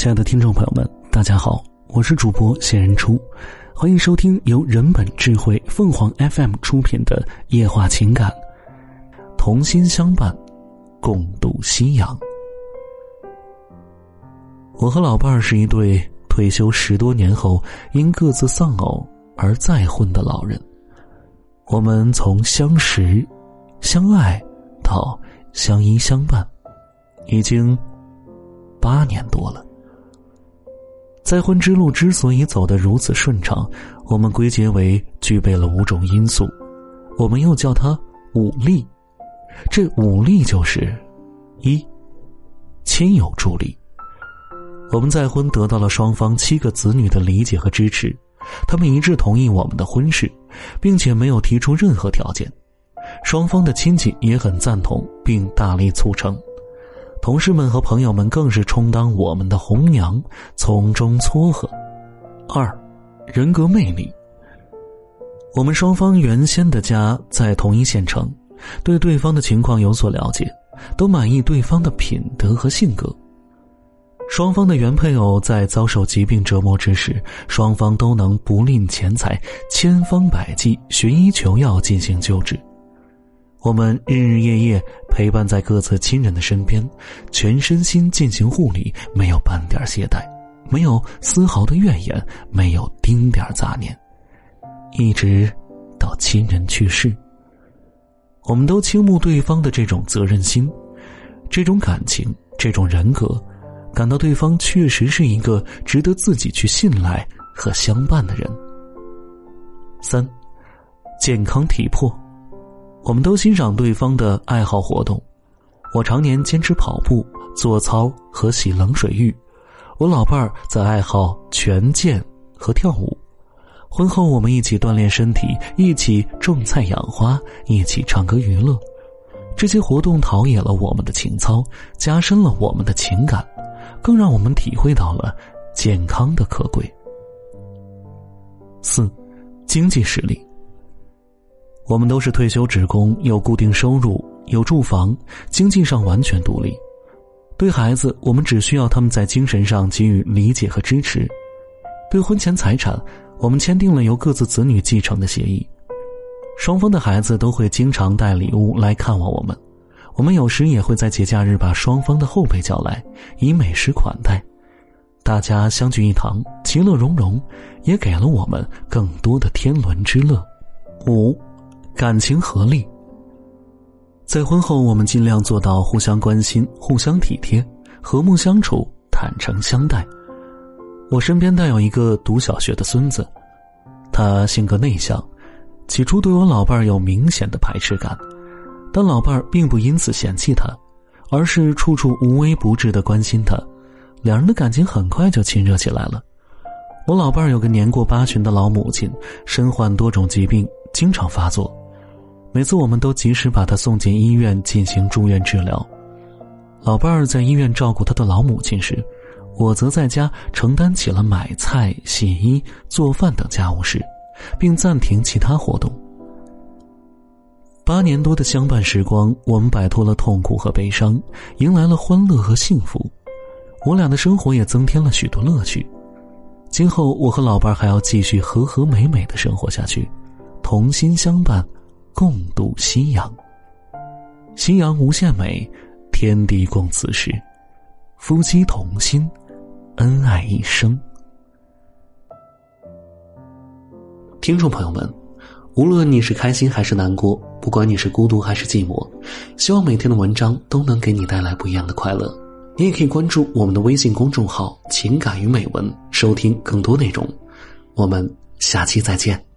亲爱的听众朋友们，大家好，我是主播谢人初，欢迎收听由人本智慧凤凰 FM 出品的《夜话情感》，同心相伴，共度夕阳。我和老伴儿是一对退休十多年后因各自丧偶而再婚的老人，我们从相识、相爱到相依相伴，已经。八年多了，再婚之路之所以走得如此顺畅，我们归结为具备了五种因素，我们又叫它五力。这五力就是：一、亲友助力。我们再婚得到了双方七个子女的理解和支持，他们一致同意我们的婚事，并且没有提出任何条件。双方的亲戚也很赞同，并大力促成。同事们和朋友们更是充当我们的红娘，从中撮合。二，人格魅力。我们双方原先的家在同一县城，对对方的情况有所了解，都满意对方的品德和性格。双方的原配偶在遭受疾病折磨之时，双方都能不吝钱财，千方百计寻医求药进行救治。我们日日夜夜陪伴在各自亲人的身边，全身心进行护理，没有半点懈怠，没有丝毫的怨言，没有丁点杂念，一直到亲人去世。我们都倾慕对方的这种责任心，这种感情，这种人格，感到对方确实是一个值得自己去信赖和相伴的人。三，健康体魄。我们都欣赏对方的爱好活动，我常年坚持跑步、做操和洗冷水浴，我老伴儿则爱好拳剑和跳舞。婚后我们一起锻炼身体，一起种菜养花，一起唱歌娱乐。这些活动陶冶了我们的情操，加深了我们的情感，更让我们体会到了健康的可贵。四，经济实力。我们都是退休职工，有固定收入，有住房，经济上完全独立。对孩子，我们只需要他们在精神上给予理解和支持。对婚前财产，我们签订了由各自子女继承的协议。双方的孩子都会经常带礼物来看望我们，我们有时也会在节假日把双方的后辈叫来，以美食款待，大家相聚一堂，其乐融融，也给了我们更多的天伦之乐。五。感情合力。在婚后，我们尽量做到互相关心、互相体贴、和睦相处、坦诚相待。我身边带有一个读小学的孙子，他性格内向，起初对我老伴儿有明显的排斥感，但老伴儿并不因此嫌弃他，而是处处无微不至的关心他，两人的感情很快就亲热起来了。我老伴儿有个年过八旬的老母亲，身患多种疾病，经常发作。每次我们都及时把他送进医院进行住院治疗。老伴儿在医院照顾他的老母亲时，我则在家承担起了买菜、洗衣、做饭等家务事，并暂停其他活动。八年多的相伴时光，我们摆脱了痛苦和悲伤，迎来了欢乐和幸福。我俩的生活也增添了许多乐趣。今后，我和老伴儿还要继续和和美美的生活下去，同心相伴。共度夕阳，夕阳无限美，天地共此时，夫妻同心，恩爱一生。听众朋友们，无论你是开心还是难过，不管你是孤独还是寂寞，希望每天的文章都能给你带来不一样的快乐。你也可以关注我们的微信公众号“情感与美文”，收听更多内容。我们下期再见。